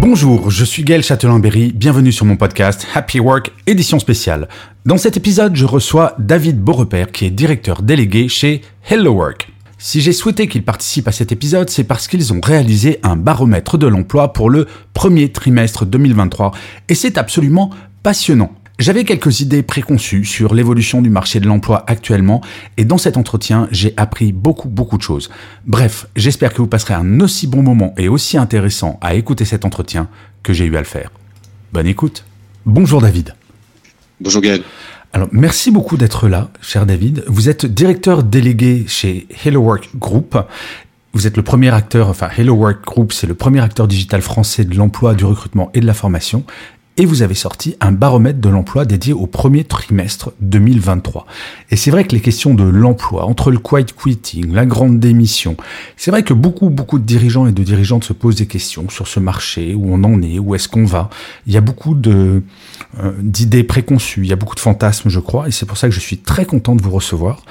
Bonjour, je suis Gaël Châtelain-Berry, bienvenue sur mon podcast Happy Work édition spéciale. Dans cet épisode, je reçois David Beaurepaire qui est directeur délégué chez Hello Work. Si j'ai souhaité qu'ils participent à cet épisode, c'est parce qu'ils ont réalisé un baromètre de l'emploi pour le premier trimestre 2023 et c'est absolument passionnant. J'avais quelques idées préconçues sur l'évolution du marché de l'emploi actuellement et dans cet entretien, j'ai appris beaucoup beaucoup de choses. Bref, j'espère que vous passerez un aussi bon moment et aussi intéressant à écouter cet entretien que j'ai eu à le faire. Bonne écoute. Bonjour David. Bonjour Gaël. Alors, merci beaucoup d'être là, cher David. Vous êtes directeur délégué chez Hello Work Group. Vous êtes le premier acteur, enfin Hello Work Group, c'est le premier acteur digital français de l'emploi, du recrutement et de la formation. Et vous avez sorti un baromètre de l'emploi dédié au premier trimestre 2023. Et c'est vrai que les questions de l'emploi, entre le quiet quitting, la grande démission, c'est vrai que beaucoup, beaucoup de dirigeants et de dirigeantes se posent des questions sur ce marché, où on en est, où est-ce qu'on va. Il y a beaucoup euh, d'idées préconçues, il y a beaucoup de fantasmes, je crois, et c'est pour ça que je suis très content de vous recevoir.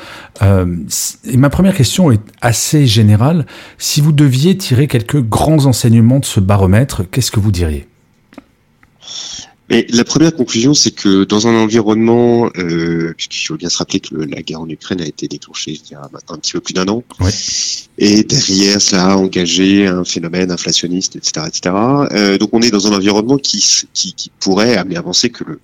Euh, et ma première question est assez générale. Si vous deviez tirer quelques grands enseignements de ce baromètre, qu'est-ce que vous diriez? Mais la première conclusion, c'est que dans un environnement, euh, puisqu'il faut bien se rappeler que le- la guerre en Ukraine a été déclenchée il y a un petit peu plus d'un an, Ouais. et derrière cela a engagé un phénomène inflationniste, etc., etc. Euh, donc on est dans un environnement qui, qui, qui pourrait amener à penser que le,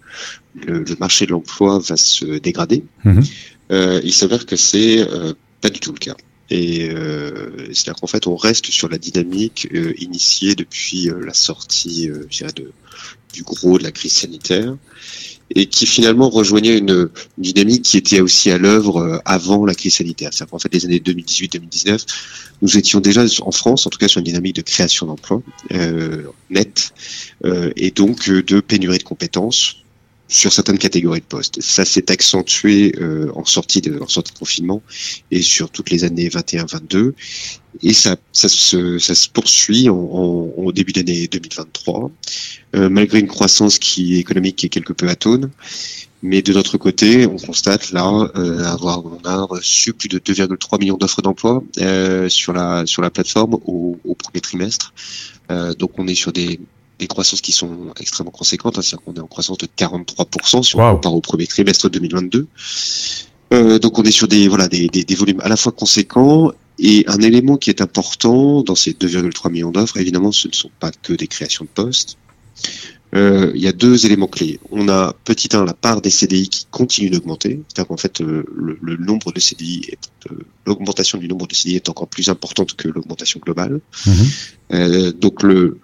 le, le marché de l'emploi va se dégrader. Mhm. Euh, il s'avère que c'est euh, pas du tout le cas. Et euh, c'est-à-dire qu'en fait, on reste sur la dynamique euh, initiée depuis euh, la sortie, de, du gros de la crise sanitaire, et qui finalement rejoignait une, dynamique qui était aussi à l'œuvre euh, avant la crise sanitaire. C'est-à-dire qu'en fait, les années 2018-2019, nous étions déjà en France, en tout cas, sur une dynamique de création d'emplois euh, nette, euh, et donc euh, de pénurie de compétences sur certaines catégories de postes. Ça s'est accentué euh, en sortie de en sortie de confinement et sur toutes les années 21-22 et ça ça se ça se poursuit en, en- au début d'année 2023 euh, malgré une croissance qui économique qui est quelque peu atone. Mais de notre côté, on constate là euh, avoir on a reçu plus de 2,3 millions d'offres d'emploi euh, sur la sur la plateforme au, au premier trimestre. Euh, donc on est sur des des croissances qui sont extrêmement conséquentes, hein, c'est-à-dire qu'on est en croissance de 43% si on Wow. compare au premier trimestre 2022. Euh, donc on est sur des voilà des, des, des volumes à la fois conséquents et un élément qui est important dans ces 2,3 millions d'offres, évidemment, ce ne sont pas que des créations de postes. Euh, il y a deux éléments clés. On a petit 1 la part des CDI qui continue d'augmenter, c'est-à-dire qu'en fait euh, le, le nombre de CDI, est, euh, l'augmentation du nombre de CDI est encore plus importante que l'augmentation globale. Mhm. Euh, donc le,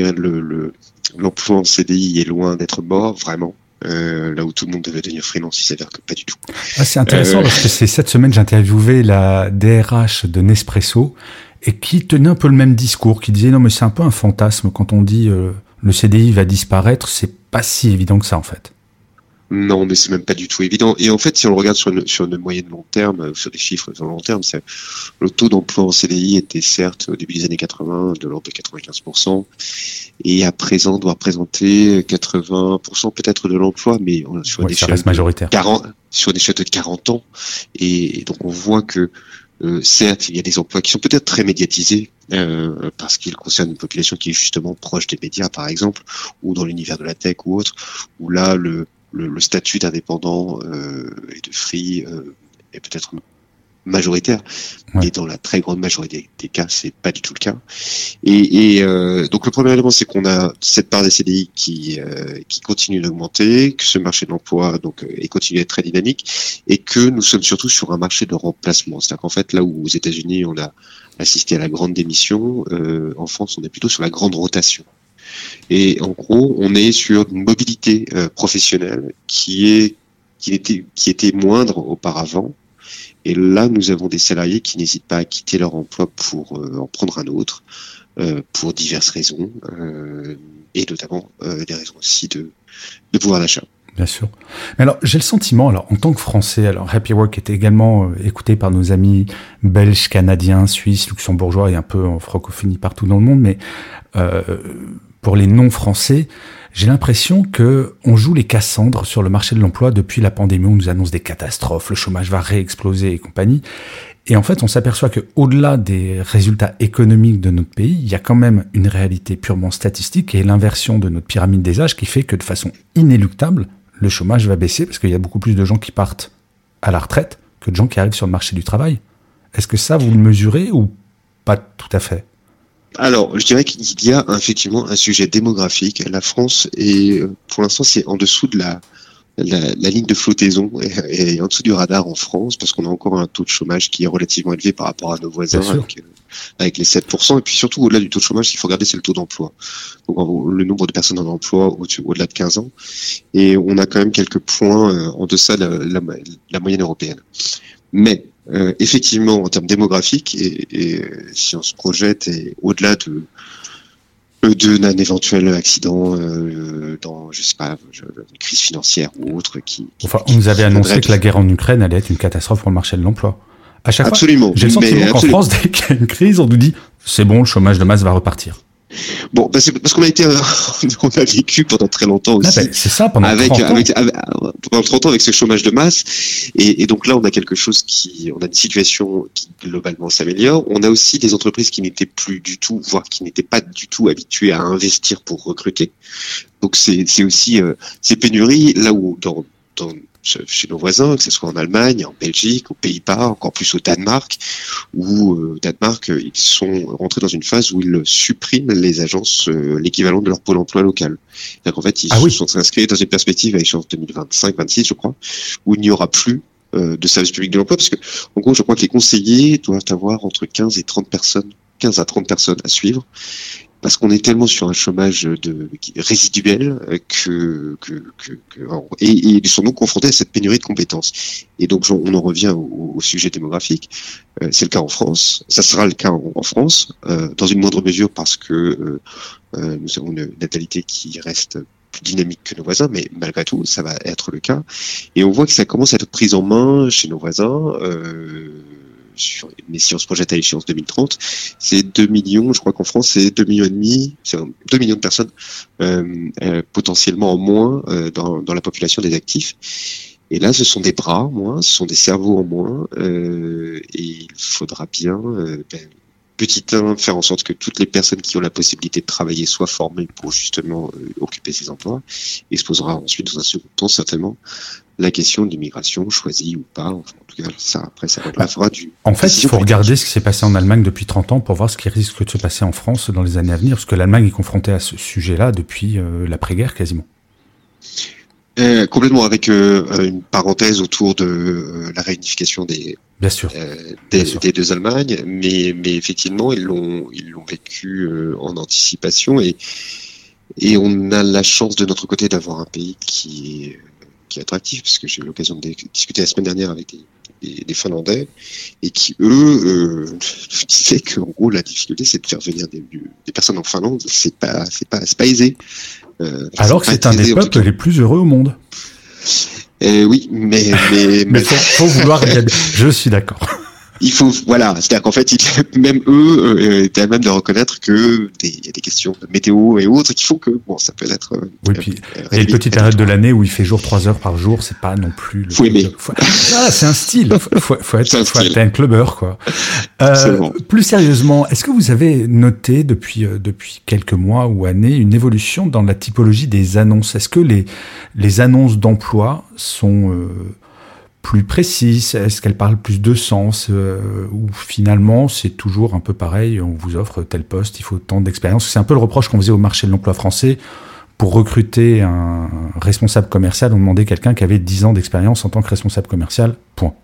dirais le, le- l'emploi en CDI est loin d'être mort vraiment. Euh, là où tout le monde devait devenir freelance, il s'avère que pas du tout. Ah, c'est intéressant Euh, parce que c'est cette semaine j'ai interviewé la DRH de Nespresso et qui tenait un peu le même discours, qui disait non mais c'est un peu un fantasme quand on dit euh, le CDI va disparaître, c'est pas si évident que ça en fait. Non, mais c'est même pas du tout évident. Et en fait, si on le regarde sur une, sur une moyenne long terme, euh, sur des chiffres sur le long terme, c'est, le taux d'emploi en CDI était certes au début des années 80 de l'ordre de 95%, et à présent doit représenter 80% peut-être de l'emploi, mais on- sur Ouais, de majoritaire. 40, sur des échelles de 40 ans. Et, donc on voit que euh, certes, il y a des emplois qui sont peut-être très médiatisés euh, parce qu'ils concernent une population qui est justement proche des médias, par exemple, ou dans l'univers de la tech ou autre, où là le, le, le statut d'indépendant euh, et de free euh, est peut-être majoritaire, Ouais. mais dans la très grande majorité des cas, c'est pas du tout le cas. Et, et euh, donc le premier élément, c'est qu'on a cette part des CDI qui euh, qui continue d'augmenter, que ce marché de l'emploi donc euh, est continue d'être très dynamique, et que nous sommes surtout sur un marché de remplacement. C'est-à-dire qu'en fait, là où aux États-Unis on a assisté à la grande démission, euh, en France on est plutôt sur la grande rotation. Et en gros, on est sur une mobilité euh, professionnelle qui est qui était qui était moindre auparavant Et là, nous avons des salariés qui n'hésitent pas à quitter leur emploi pour en prendre un autre, pour diverses raisons, et notamment des raisons aussi de, de pouvoir d'achat. Bien sûr. Alors, j'ai le sentiment, alors, en tant que Français, alors, Happy Work est également écouté par nos amis belges, canadiens, suisses, luxembourgeois et un peu en francophonie partout dans le monde, mais euh, pour les non-français, j'ai l'impression que on joue les Cassandres sur le marché de l'emploi depuis la pandémie. On nous annonce des catastrophes, le chômage va réexploser et compagnie. Et en fait, on s'aperçoit que au-delà des résultats économiques de notre pays, il y a quand même une réalité purement statistique et l'inversion de notre pyramide des âges qui fait que de façon inéluctable, le chômage va baisser parce qu'il y a beaucoup plus de gens qui partent à la retraite que de gens qui arrivent sur le marché du travail. Est-ce que ça, vous le mesurez ou pas tout à fait? Alors, je dirais qu'il y a effectivement un sujet démographique. La France est, pour l'instant, c'est en dessous de la, la, ligne de flottaison et, en dessous du radar en France parce qu'on a encore un taux de chômage qui est relativement élevé par rapport à nos voisins avec, avec, les 7%. Et puis surtout, au-delà du taux de chômage, ce qu'il faut regarder, c'est le taux d'emploi. Donc, le nombre de personnes en emploi au-delà de 15 ans. Et on a quand même quelques points euh, en deçà de la, la moyenne européenne. Mais euh, effectivement, en termes démographiques, et, si on se projette et au-delà de d'un éventuel accident euh, dans, je sais pas, une crise financière ou autre qui. enfin, on nous avait annoncé que la guerre en Ukraine allait être une catastrophe pour le marché de l'emploi. À chaque absolument, j'ai le sentiment qu'en France, dès qu'il y a une crise, on nous dit c'est bon, le chômage de masse va repartir. Bon, bah, parce qu'on a été, on a vécu pendant très longtemps ah, aussi. Ben, c'est ça, pendant avec, 30 ans. Avec, pendant 30 ans avec ce chômage de masse. Et, et, donc là, on a quelque chose qui, on a une situation qui globalement s'améliore. On a aussi des entreprises qui n'étaient plus du tout, voire qui n'étaient pas du tout habituées à investir pour recruter. Donc c'est aussi euh, ces pénuries là où dans, dans chez nos voisins, que ce soit en Allemagne, en Belgique, aux Pays-Bas, encore plus au Danemark, où au euh, Danemark, ils sont rentrés dans une phase où ils suppriment les agences, euh, l'équivalent de leur pôle emploi local. qu'en fait, ils ah sont inscrits dans une perspective à échéance 2025-26, je crois, où il n'y aura plus euh, de service public de l'emploi, parce que, en gros, je crois que les conseillers doivent avoir entre 15 et 30 personnes 15 à 30 personnes à suivre parce qu'on est tellement sur un chômage de, résiduel que, que, que, que et, ils sont donc confrontés à cette pénurie de compétences. Et donc on en revient au, sujet démographique. Euh, c'est le cas en France, ça sera le cas en, France, euh, dans une moindre mesure parce que euh, euh, nous avons une natalité qui reste plus dynamique que nos voisins, mais malgré tout, ça va être le cas. Et on voit que ça commence à être pris en main chez nos voisins. Euh, mais si on se projette à l'échéance 2030, c'est 2 millions, je crois qu'en France c'est 2 millions et demi, c'est 2 millions de personnes euh, euh, potentiellement en moins euh, dans, la population des actifs. Et là, ce sont des bras en moins, ce sont des cerveaux en moins, euh, et il faudra bien ben, petit 1, faire en sorte que toutes les personnes qui ont la possibilité de travailler soient formées pour justement occuper ces emplois. Et se posera ensuite, dans un second temps, certainement, la question de l'immigration, choisie ou pas. en tout cas, ça, après, ça fera du. En fait, il faut regarder ce qui s'est passé en Allemagne depuis 30 ans pour voir ce qui risque de se passer en France dans les années à venir, parce que l'Allemagne est confrontée à ce sujet-là depuis euh, l'après-guerre quasiment. Euh, complètement avec euh, une parenthèse autour de la réunification des, bien sûr. Des, des, deux Allemagnes, mais, mais effectivement ils l'ont ils l'ont vécu en anticipation et et on a la chance de notre côté d'avoir un pays qui est qui est attractif parce que j'ai eu l'occasion de discuter la semaine dernière avec des, des, Finlandais et qui eux euh, disaient qu'en gros la difficulté c'est de faire venir des, des personnes en Finlande c'est pas c'est pas c'est pas aisé euh, Alors que c'est un des peuples les plus heureux au monde. Euh, oui, mais mais, mais faut, faut vouloir. Je suis d'accord il faut voilà c'est-à-dire qu'en fait même eux euh, étaient à même de reconnaître que il y a des questions de météo et autres qui font que bon ça peut être euh, oui puis il y a une petite période de l'année où il fait jour 3 heures par jour c'est pas non plus le faut aimer. ah, c'est un style. Faut, faut, faut être faut être un clubbeur quoi. Euh, plus sérieusement est-ce que vous avez noté depuis euh, depuis quelques mois ou années une évolution dans la typologie des annonces? Est-ce que les les annonces d'emploi sont euh, plus précise Est-ce qu'elle parle plus de sens euh, Ou finalement, c'est toujours un peu pareil, on vous offre tel poste, il faut tant d'expérience. C'est un peu le reproche qu'on faisait au marché de l'emploi français. Pour recruter un responsable commercial, on demandait quelqu'un qui avait 10 ans d'expérience en tant que responsable commercial, point.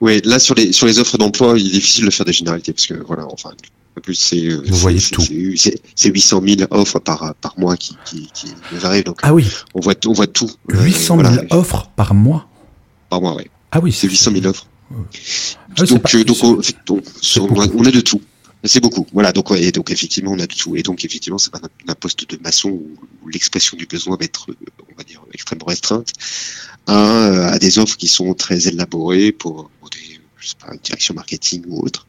Oui, là sur les sur les offres d'emploi, il est difficile de faire des généralités parce que voilà, enfin, en plus c'est vous voyez tout. C'est 800 000 offres par par mois qui qui, qui nous arrivent, donc ah oui, on voit on voit tout. 800 000 offres par mois. Par mois, oui. Ah oui, c'est 800 000 offres. Ah donc, euh, donc, on, a de tout. C'est beaucoup. Voilà. Donc, et donc effectivement, on a de tout. Et donc effectivement, c'est pas un, poste de maçon où, l'expression du besoin va être, on va dire, extrêmement restreinte, à, à des offres qui sont très élaborées pour, des je sais pas, une direction marketing ou autre.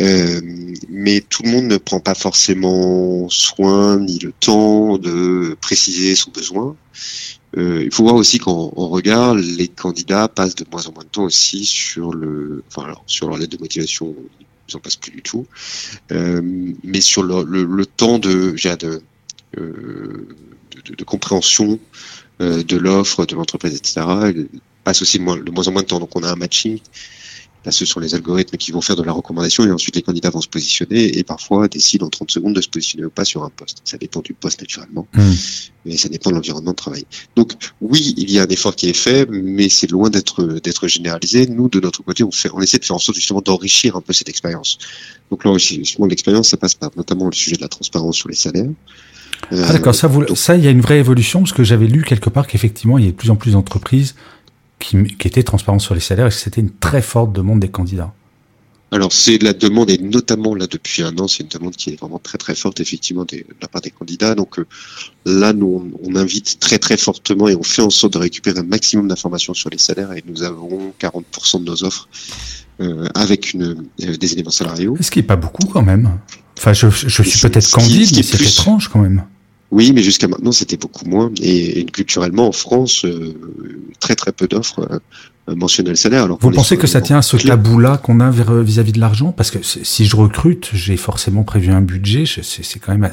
Euh, mais tout le monde ne prend pas forcément soin ni le temps de préciser son besoin. Euh, il faut voir aussi qu'en regard, les candidats passent de moins en moins de temps aussi sur le, enfin alors, sur leur lettre de motivation, ils en passent plus du tout, euh, mais sur le, le, le temps de, de, euh, de, de, compréhension euh, de l'offre de l'entreprise, etc. Ils passent aussi de moins, de moins en moins de temps. Donc on a un matching Là, ce sont les algorithmes qui vont faire de la recommandation et ensuite les candidats vont se positionner et parfois décident en 30 secondes de se positionner ou pas sur un poste. Ça dépend du poste naturellement, hmm. mais ça dépend de l'environnement de travail. Donc oui, il y a un effort qui est fait, mais c'est loin d'être d'être généralisé. Nous, de notre côté, on, fait, on essaie de faire en sorte justement d'enrichir un peu cette expérience. Donc l'enrichissement de l'expérience, ça passe par notamment le sujet de la transparence sur les salaires. ah d'accord, ça, vous, ça, il y a une vraie évolution parce que j'avais lu quelque part qu'effectivement, il y a de plus en plus d'entreprises qui, était transparent sur les salaires et que c'était une très forte demande des candidats. Alors c'est la demande et notamment là depuis un an, c'est une demande qui est vraiment très très forte effectivement de la part des candidats. Donc euh, là nous on, invite très très fortement et on fait en sorte de récupérer un maximum d'informations sur les salaires et nous avons 40% de nos offres euh, avec une, euh, des éléments salariaux. Ce qui est pas beaucoup quand même. Enfin je, je suis peut-être candide mais c'est étrange quand même. Oui, mais jusqu'à maintenant, c'était beaucoup moins. Et, culturellement, en France, euh, très très peu d'offres euh, mentionnaient le salaire. Alors Vous pensez que ça tient à ce tabou-là qu'on a euh, vis-à-vis de l'argent? Parce que si je recrute, j'ai forcément prévu un budget. C'est quand même.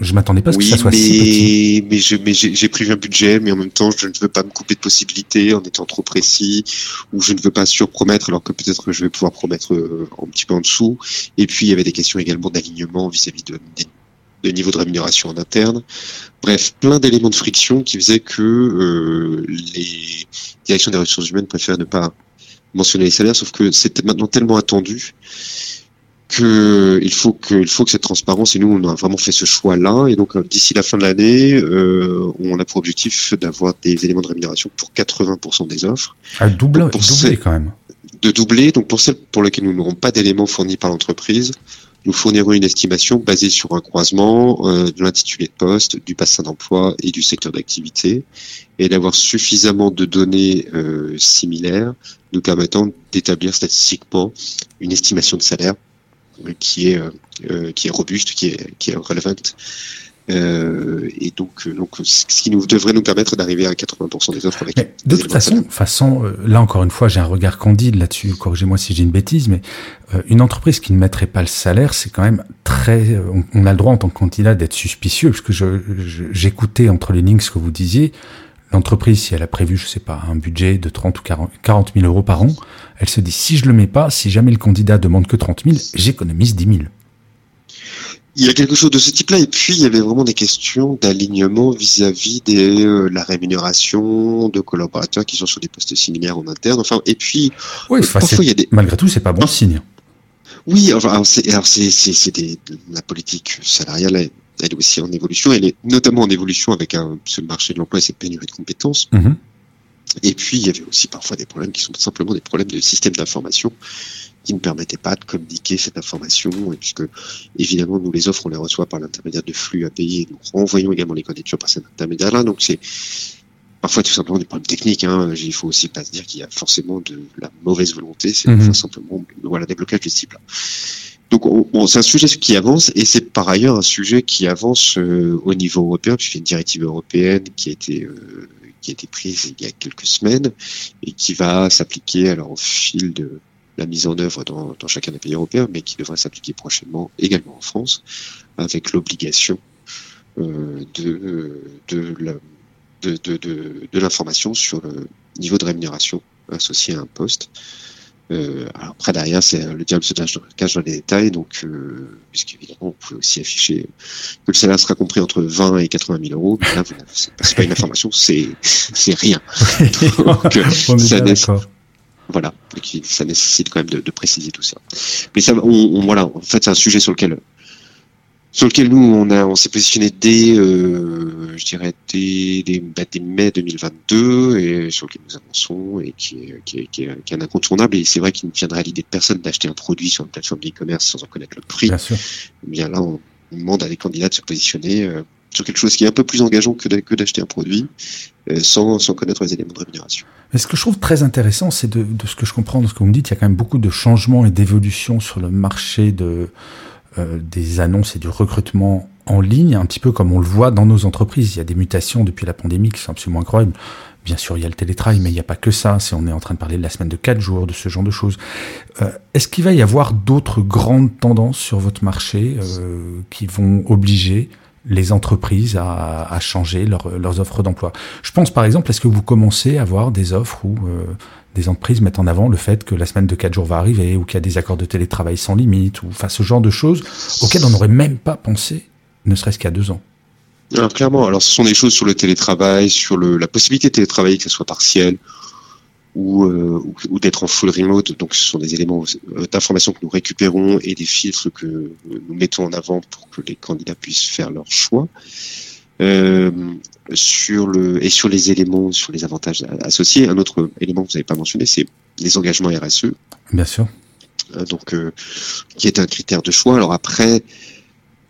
Je m'attendais pas à ce que ça soit si petit. Mais je, mais j'ai prévu un budget, mais en même temps, je ne veux pas me couper de possibilités en étant trop précis, ou je ne veux pas surpromettre, alors que peut-être que je vais pouvoir promettre un petit peu en dessous. Et puis, il y avait des questions également d'alignement vis-à-vis de, de niveau de rémunération en interne. Bref, plein d'éléments de friction qui faisaient que euh, les directions des ressources humaines préfèrent ne pas mentionner les salaires, sauf que c'était maintenant tellement attendu que il faut que il faut que cette transparence et nous on a vraiment fait ce choix là et donc euh, d'ici la fin de l'année euh, on a pour objectif d'avoir des éléments de rémunération pour 80% des offres. À doubler, doubler quand même. De doubler donc pour celles pour lesquelles nous n'aurons pas d'éléments fournis par l'entreprise, nous fournirons une estimation basée sur un croisement euh, de l'intitulé de poste, du bassin d'emploi et du secteur d'activité, et d'avoir suffisamment de données euh, similaires nous permettant d'établir statistiquement une estimation de salaire euh, qui est qui est robuste, qui est qui est relevante euh, et donc, euh, donc, ce qui nous devrait nous permettre d'arriver à 80% des offres avec. de toute façon, façon, euh, là encore une fois, j'ai un regard candide là-dessus. Corrigez-moi si j'ai une bêtise, mais une entreprise qui ne mettrait pas le salaire, c'est quand même très. On, a le droit en tant que candidat d'être suspicieux, parce que je, j'écoutais entre les lignes ce que vous disiez. L'entreprise, si elle a prévu, je sais pas, un budget de 30 ou 40, 40 000 euros par an, elle se dit si je le mets pas, si jamais le candidat demande que 30 000, j'économise 10 000 il y a quelque chose de ce type-là. Et puis, il y avait vraiment des questions d'alignement vis-à-vis de euh, la rémunération de collaborateurs qui sont sur des postes similaires en interne. Enfin, et puis, oui, euh, parfois, il y a des... malgré tout, c'est pas bon signe. Oui, alors, c'est, alors c'est, c'est, des, la politique salariale, elle, est aussi en évolution. Elle est notamment en évolution avec un, ce marché de l'emploi et cette pénurie de compétences. Mm-hmm. Et puis, il y avait aussi parfois des problèmes qui sont simplement des problèmes de système d'information qui ne permettait pas de communiquer cette information, puisque évidemment nous les offres on les reçoit par l'intermédiaire de flux à payer, nous renvoyons également les candidatures par cet intermédiaire-là, donc c'est parfois tout simplement des problèmes techniques. Hein. Il faut aussi pas se dire qu'il y a forcément de la mauvaise volonté, c'est mhm. simplement voilà des blocages de ce type-là. Donc c'est un sujet qui avance et c'est par ailleurs un sujet qui avance euh, au niveau européen puisqu'il y a une directive européenne qui a été euh, qui a été prise il y a quelques semaines et qui va s'appliquer alors au fil de la mise en œuvre dans, dans, chacun des pays européens, mais qui devrait s'appliquer prochainement également en France, avec l'obligation euh, de, de, de, de, de l'information sur le niveau de rémunération associé à un poste. Euh, alors après derrière c'est le diable se cache dans les détails donc euh, puisqu'évidemment vous pouvez aussi afficher que le salaire sera compris entre 20 et 80 000 euros mais là c'est pas une information c'est c'est rien donc, voilà, ça nécessite quand même de, préciser tout ça. Mais ça, on, voilà, en fait, c'est un sujet sur lequel sur lequel nous on a on s'est positionné dès euh, je dirais dès, dès, bah, dès, mai 2022 et sur lequel nous avançons et qui est, qui est, qui est, qui est un incontournable et c'est vrai qu'il ne viendrait à l'idée de personne d'acheter un produit sur une plateforme d'e-commerce sans en connaître le prix. Bien sûr. Eh bien là on, demande à des candidats de se positionner euh, sur quelque chose qui est un peu plus engageant que d'acheter un produit euh, sans, connaître les éléments de rémunération. Mais ce que je trouve très intéressant, c'est de, ce que je comprends de ce que vous me dites, il y a quand même beaucoup de changements et d'évolutions sur le marché euh, des annonces et du recrutement en ligne, un petit peu comme on le voit dans nos entreprises. Il y a des mutations depuis la pandémie qui sont absolument incroyables. Bien sûr, il y a le télétravail, mais il n'y a pas que ça. Si on est en train de parler de la semaine de 4 jours, de ce genre de choses. Euh, Est-ce qu'il va y avoir d'autres grandes tendances sur votre marché qui vont obliger les entreprises à, à changer leur, leurs offres d'emploi Je pense par exemple, est-ce que vous commencez à avoir des offres où euh, des entreprises mettent en avant le fait que la semaine de 4 jours va arriver ou qu'il y a des accords de télétravail sans limite ou enfin ce genre de choses auxquelles on n'aurait même pas pensé, ne serait-ce qu'à deux ans? Alors clairement, alors ce sont des choses sur le télétravail, sur le, la possibilité de télétravailler, que ce soit partiel ou, euh, ou, ou d'être en full remote. Donc ce sont des éléments euh, d'information que nous récupérons et des filtres que nous mettons en avant pour que les candidats puissent faire leur choix. Euh, sur le et sur les éléments, sur les avantages associés. Un autre élément que vous n'avez pas mentionné, c'est les engagements RSE. Bien sûr. Euh, donc, euh, qui est un critère de choix. Alors après,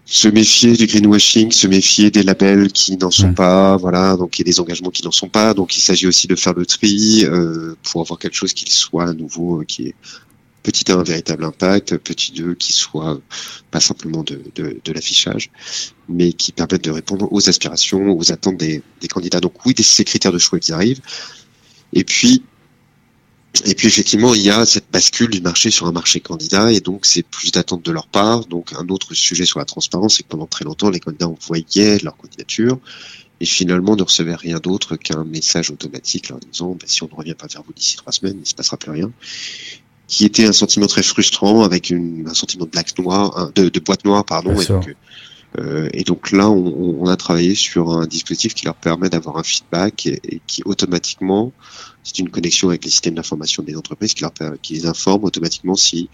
se méfier du greenwashing, se méfier des labels qui n'en sont pas, voilà, donc il y a des engagements qui n'en sont pas, donc il s'agit aussi de faire le tri euh, pour avoir quelque chose qui soit à nouveau, euh, qui est petit 1, un véritable impact, petit 2, qui soit pas simplement de, de, de l'affichage, mais qui permette de répondre aux aspirations, aux attentes des, des candidats. Donc oui, ces critères de choix, ils arrivent. Et puis, et puis effectivement, il y a cette bascule du marché sur un marché candidat, et donc c'est plus d'attentes de leur part. Donc un autre sujet sur la transparence, c'est que pendant très longtemps, les candidats envoyaient leur candidature, et finalement ne recevaient rien d'autre qu'un message automatique leur disant ben, si on ne revient pas vers vous d'ici trois semaines, il ne se passera plus rien qui était un sentiment très frustrant avec une, un sentiment de black noir, de, de boîte noire, pardon. Et donc, euh, et donc, là, on, a travaillé sur un dispositif qui leur permet d'avoir un feedback et, et qui automatiquement, c'est une connexion avec les systèmes d'information des entreprises qui leur qui les informe automatiquement si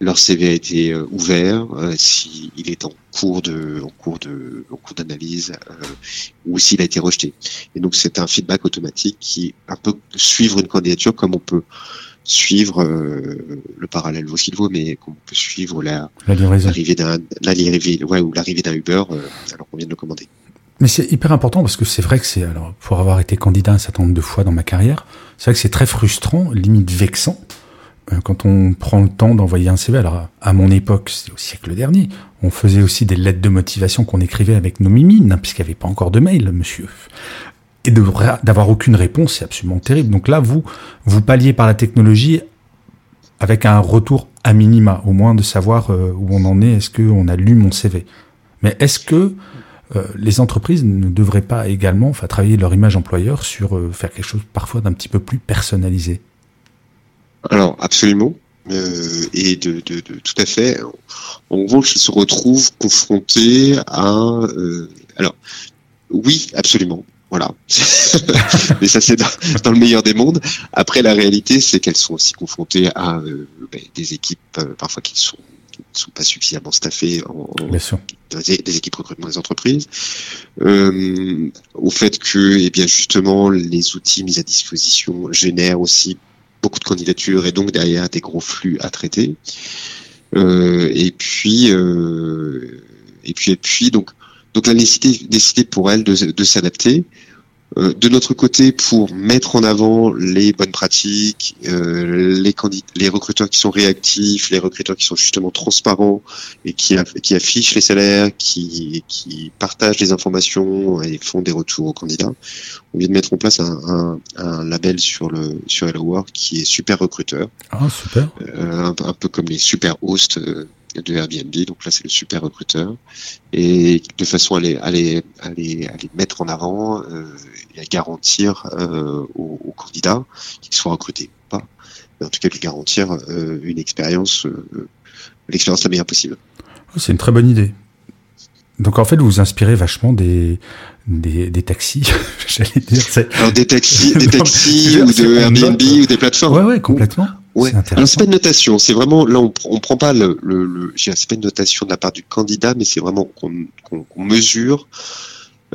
leur CV a été euh, ouvert, euh, s'il est en cours de, en cours de, en cours d'analyse, euh, ou s'il a été rejeté. Et donc c'est un feedback automatique qui un peu suivre une candidature comme on peut suivre euh, le parallèle vaut mais qu'on peut suivre la l'arrivée d'un l'arrivée ouais, ou l'arrivée d'un Uber euh, alors qu'on vient de le commander. Mais c'est hyper important parce que c'est vrai que c'est alors pour avoir été candidat un certain nombre de fois dans ma carrière, c'est vrai que c'est très frustrant, limite vexant quand on prend le temps d'envoyer un CV. Alors à mon époque, c'était au siècle dernier, on faisait aussi des lettres de motivation qu'on écrivait avec nos mimines, hein, puisqu'il n'y avait pas encore de mail, monsieur et d'avoir aucune réponse, c'est absolument terrible. Donc là, vous, vous palliez par la technologie avec un retour à minima, au moins de savoir euh, où on en est, est-ce qu'on a lu mon CV. Mais est-ce que euh, les entreprises ne devraient pas également travailler leur image employeur sur euh, faire quelque chose parfois d'un petit peu plus personnalisé? Alors, absolument. Euh, et de, de, de, tout à fait. En revanche, ils se retrouvent confrontés à... Euh, alors, oui, absolument. Voilà. Mais ça, c'est dans, dans, le meilleur des mondes. Après, la réalité, c'est qu'elles sont aussi confrontées à euh, ben, des équipes euh, parfois qui sont qui ne sont pas suffisamment staffées en, des, des, équipes recrutement des entreprises, euh, au fait que, eh bien, justement, les outils mis à disposition génèrent aussi beaucoup de candidatures et donc derrière des gros flux à traiter. Euh, et puis, euh, et puis, et puis, donc, donc la nécessité, nécessité pour elle de, de s'adapter. Euh, de notre côté, pour mettre en avant les bonnes pratiques, euh, les, les recruteurs qui sont réactifs, les recruteurs qui sont justement transparents et qui, qui affichent les salaires, qui, qui partagent les informations et font des retours aux candidats. On vient de mettre en place un, un, un label sur le sur Hello Work qui est super recruteur. Ah super. Euh, un, un, peu comme les super hosts euh, de Airbnb. Donc là, c'est le super recruteur. Et de façon à les, à les, à les, à les mettre en avant euh, et à garantir euh, aux, aux, candidats qu'ils soient recrutés ou pas, mais en tout cas, de garantir euh, une expérience, euh, l'expérience la meilleure possible. Oh, c'est une très bonne idée. Donc en fait, vous vous inspirez vachement des, des, des taxis, j'allais dire. Alors des taxis, des taxis ou de Airbnb ou des plateformes. Ouais, ouais, complètement. Ouais. C'est pas une notation, c'est vraiment là on, on prend pas le, le, le c'est pas une notation de la part du candidat, mais c'est vraiment qu'on qu'on mesure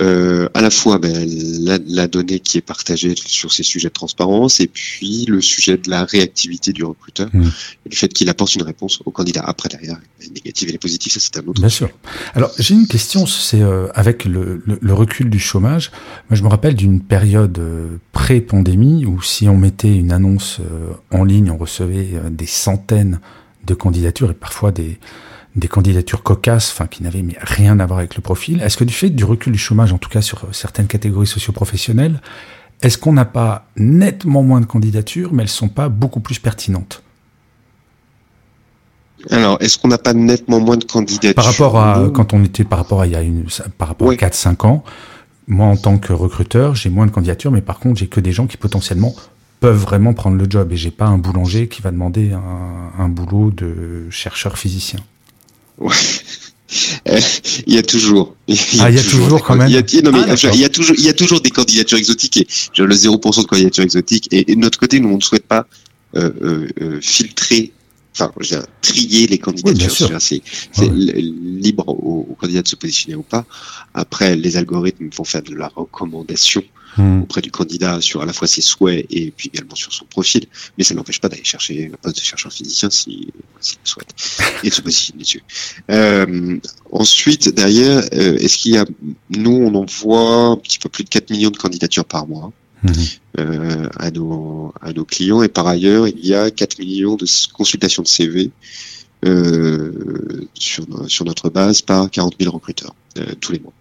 euh, à la fois ben, la, la, donnée qui est partagée sur ces sujets de transparence et puis le sujet de la réactivité du recruteur mmh. et du fait qu'il apporte une réponse au candidat. Après, derrière, les négatives et les positives, ça c'est un autre. Bien sûr. Alors j'ai une question, c'est euh, avec le, le, le, recul du chômage. Moi, je me rappelle d'une période euh, pré-pandémie où si on mettait une annonce euh, en ligne, on recevait des centaines de candidatures et parfois des des candidatures cocasses, enfin qui n'avaient rien à voir avec le profil. Est-ce que du fait du recul du chômage, en tout cas sur certaines catégories socioprofessionnelles, est-ce qu'on n'a pas nettement moins de candidatures, mais elles sont pas beaucoup plus pertinentes? Alors, est-ce qu'on n'a pas nettement moins de candidatures? Par rapport à quand on était par rapport à il y a une par rapport à 4 5 ans, moi en tant que recruteur, j'ai moins de candidatures mais par contre, j'ai que des gens qui potentiellement peuvent vraiment prendre le job. Et j'ai pas un boulanger qui va demander un, un boulot de chercheur physicien. Ouais. il y a toujours. Il y a, ah, il y a toujours, quand même. Il y a, non, mais ah, il y a toujours, il y a toujours des candidatures exotiques et j'ai le 0% de candidatures exotiques et, de notre côté, nous on ne souhaite pas euh, euh, euh filtrer enfin, je trier les candidatures. c'est libre aux, candidats de se positionner ou pas. Après, les algorithmes vont faire de la recommandation hmm. auprès du candidat sur à la fois ses souhaits et puis également sur son profil. Mais ça n'empêche pas d'aller chercher un poste de chercheur physicien s'il si, le souhaite et de se positionner dessus. Euh, ensuite, derrière, euh, est-ce qu'il y a, nous, on envoie un petit peu plus de 4 millions de candidatures par mois. Mhm. Euh, à, nos, à nos clients. Et par ailleurs, il y a 4 millions de consultations de CV euh, sur, sur notre base par 40 000 recruteurs euh, tous les mois.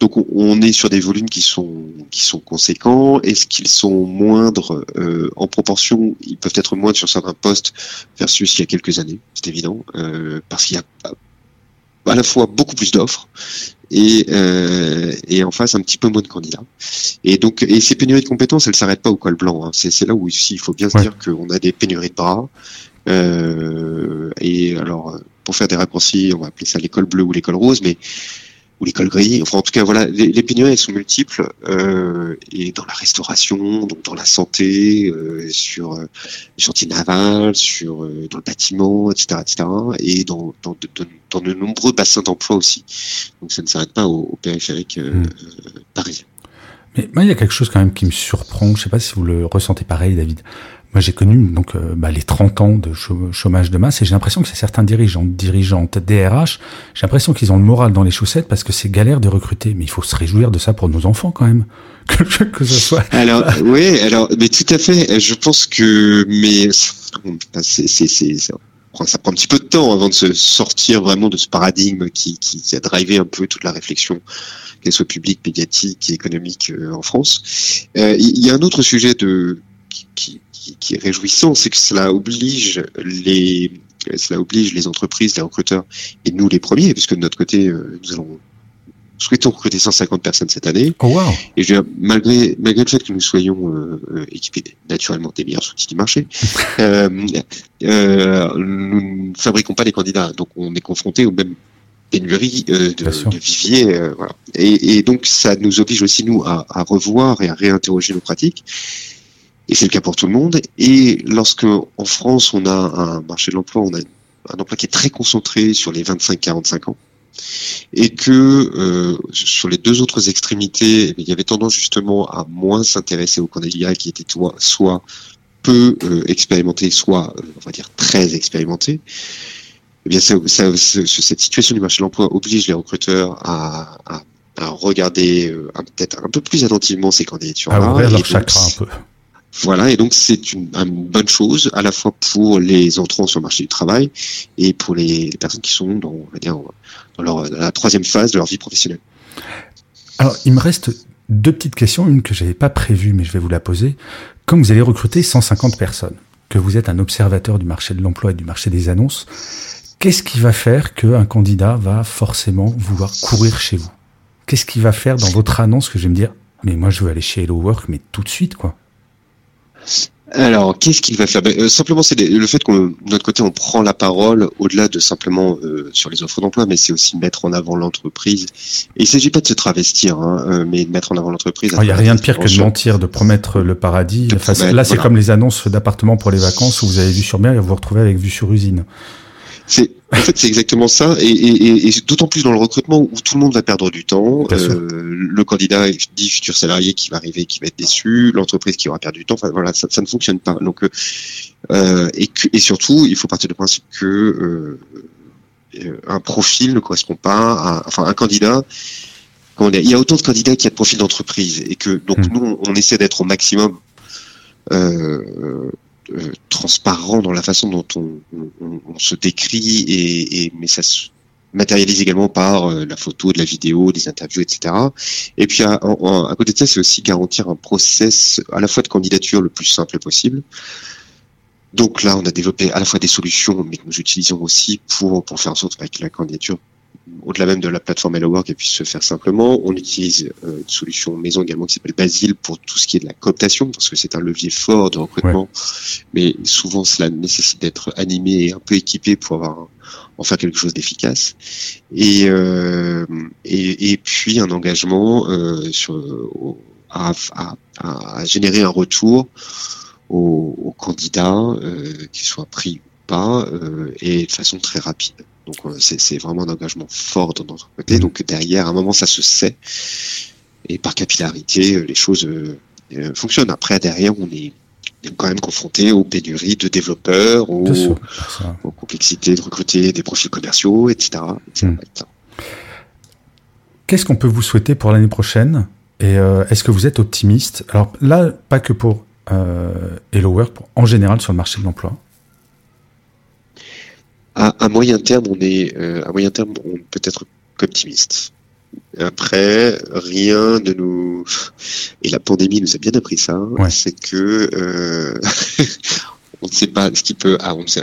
Donc on, est sur des volumes qui sont qui sont conséquents. Est-ce qu'ils sont moindres euh, en proportion? Ils peuvent être moindres sur certains postes versus il y a quelques années, c'est évident, euh, parce qu'il y a à la fois beaucoup plus d'offres et, euh, et en face un petit peu moins de candidats. Et donc, et ces pénuries de compétences, elles s'arrêtent pas au col blanc. Hein. C'est là où ici, il faut bien se dire qu'on a des pénuries de bras. Euh, et alors, pour faire des raccourcis, on va appeler ça l'école bleue ou l'école rose, mais ou l'école grise. Enfin, en tout cas, voilà, les, les pénuries elles sont multiples euh, et dans la restauration, donc dans la santé, euh, sur euh, les chantiers navals, sur euh, dans le bâtiment, etc., etc., et dans dans de, dans de nombreux bassins d'emploi aussi. Donc, ça ne s'arrête pas au, au périphérique euh, hmm. parisien. Mais moi, il y a quelque chose quand même qui me surprend. Je sais pas si vous le ressentez pareil, David. Moi, j'ai connu donc euh, bah, les 30 ans de chômage de masse et j'ai l'impression que c'est certains dirigeants, dirigeantes, DRH, j'ai l'impression qu'ils ont le moral dans les chaussettes parce que c'est galère de recruter. Mais il faut se réjouir de ça pour nos enfants quand même, que, ce soit. Alors oui, alors mais tout à fait. Je pense que mais c'est c'est ça prend un petit peu de temps avant de se sortir vraiment de ce paradigme qui, qui, a drivé un peu toute la réflexion, qu'elle soit publique, médiatique économique euh, en France. Euh, il y a un autre sujet de qui, qui, est réjouissant, c'est que cela oblige les cela oblige les entreprises, les recruteurs et nous les premiers, puisque de notre côté, euh, nous allons souhaitons recruter 150 personnes cette année. Oh wow. Et je, malgré malgré le fait que nous soyons euh, euh, équipés naturellement des meilleurs outils du marché, euh, euh, nous ne fabriquons pas les candidats, donc on est confronté aux mêmes pénuries de, de viviers. voilà. et, et, donc ça nous oblige aussi nous à, à revoir et à réinterroger nos pratiques. Et c'est le cas pour tout le monde. Et lorsque en France, on a un marché de l'emploi, on a un emploi qui est très concentré sur les 25-45 ans, et que euh, sur les deux autres extrémités, eh il y avait tendance justement à moins s'intéresser aux candidats qui étaient soit peu euh, expérimentés, soit euh, on va dire très expérimentés. Eh bien, ça, ça, cette situation du marché de l'emploi oblige les recruteurs à, à, à regarder euh, peut-être un peu plus attentivement ces candidatures-là. À ouvrir leur chakra un peu. Voilà, et donc c'est une, une, bonne chose à la fois pour les entrants sur le marché du travail et pour les, les personnes qui sont dans, on va dire, dans, leur, dans la troisième phase de leur vie professionnelle. Alors, il me reste deux petites questions, une que j'avais pas prévue, mais je vais vous la poser. Comme vous allez recruter 150 personnes, que vous êtes un observateur du marché de l'emploi et du marché des annonces, qu'est-ce qui va faire qu'un candidat va forcément vouloir courir chez vous? Qu'est-ce qui va faire dans votre annonce que je vais me dire, mais moi je veux aller chez Hello Work, mais tout de suite, quoi? Alors, qu'est-ce qu'il va faire? Ben, euh, Simplement, c'est le fait qu'on, de notre côté, on prend la parole au-delà de simplement euh, sur les offres d'emploi, mais c'est aussi mettre en avant l'entreprise. Et il s'agit pas de se travestir, hein, euh, mais de mettre en avant l'entreprise. Il n'y a rien de pire que de mentir, de promettre le paradis. là, c'est comme les annonces d'appartements pour les vacances où vous avez vu sur mer et vous vous retrouvez avec vue sur usine. C'est en fait c'est exactement ça et, et, et d'autant plus dans le recrutement où tout le monde va perdre du temps. Euh, le candidat dit futur salarié qui va arriver qui va être déçu, l'entreprise qui aura perdu du temps. Enfin voilà, ça, ça ne fonctionne pas. Donc euh, euh et, et surtout il faut partir du principe que euh, euh, un profil ne correspond pas à enfin un candidat il y a autant de candidats qu'il y a de profils d'entreprise et que donc hmm. nous on essaie d'être au maximum euh, euh, transparent dans la façon dont on, se décrit et, mais ça se matérialise également par euh, la photo, de la vidéo, des interviews, etc. Et puis à, à côté de ça, c'est aussi garantir un process à la fois de candidature le plus simple possible. Donc là, on a développé à la fois des solutions, mais que nous utilisons aussi pour, pour faire en sorte que la candidature au-delà même de la plateforme Hello Work, elle puisse se faire simplement. On utilise euh, une solution maison également qui s'appelle Basile pour tout ce qui est de la cooptation, parce que c'est un levier fort de recrutement, mais souvent cela nécessite d'être animé et un peu équipé pour avoir en faire quelque chose d'efficace. Et, euh, et, et, puis un engagement euh, sur, à, à, à, générer un retour aux, aux candidats, euh, qu'ils soient pris ou pas, euh, et de façon très rapide. Donc euh, c'est vraiment un engagement fort de notre côté. Donc derrière, à un moment, ça se sait. Et par capillarité, euh, les choses euh, fonctionnent. Après, derrière, on est quand même confronté aux pénuries de développeurs, aux, complexités de recruter des profils commerciaux, etc. Hmm. Qu'est-ce qu'on peut vous souhaiter pour l'année prochaine? Et est-ce que vous êtes optimiste? Alors là, pas que pour Hello Work, en général sur le marché de l'emploi. À, moyen terme, on est euh, à moyen terme, on peut être optimiste. Après, rien ne nous et la pandémie nous a bien appris ça. C'est que euh... on ne sait pas ce qui peut. Ah, on sait...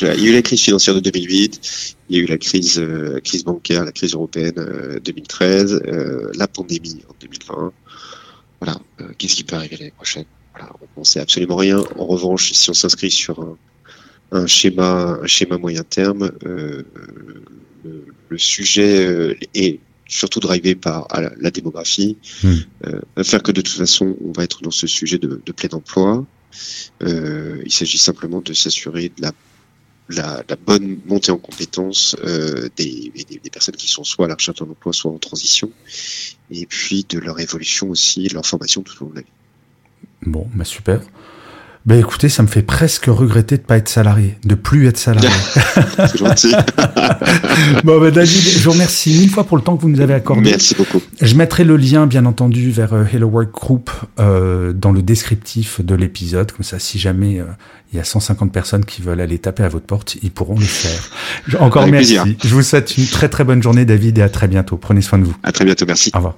il y a eu la crise financière de 2008, il y a eu la crise euh, crise bancaire, la crise européenne euh, 2013, euh, la pandémie en 2020. Voilà, qu'est-ce qui peut arriver l'année prochaine? Voilà, on ne sait absolument rien. En revanche, si on s'inscrit sur un un schéma, un schéma moyen terme. Euh, le, sujet euh, est surtout drivé par la, démographie, hmm. euh, faire que de toute façon, on va être dans ce sujet de, plein emploi. il s'agit simplement de s'assurer de la la, bonne montée en compétences des, des, personnes qui sont soit à la recherche d'un emploi, soit en transition, et puis de leur évolution aussi, de leur formation tout au long de la vie. Bon, bah super. Ben écoutez, ça me fait presque regretter de pas être salarié, de plus être salarié. C'est gentil. bon ben David, je vous remercie mille fois pour le temps que vous nous avez accordé. Merci beaucoup. Je mettrai le lien, bien entendu, vers euh, Hello Work Group euh, dans le descriptif de l'épisode, comme ça, si jamais euh, il y a 150 personnes qui veulent aller taper à votre porte, ils pourront le faire. Encore merci. Je vous souhaite une très très bonne journée, David, et à très bientôt. Prenez soin de vous. À très bientôt, merci. Au revoir.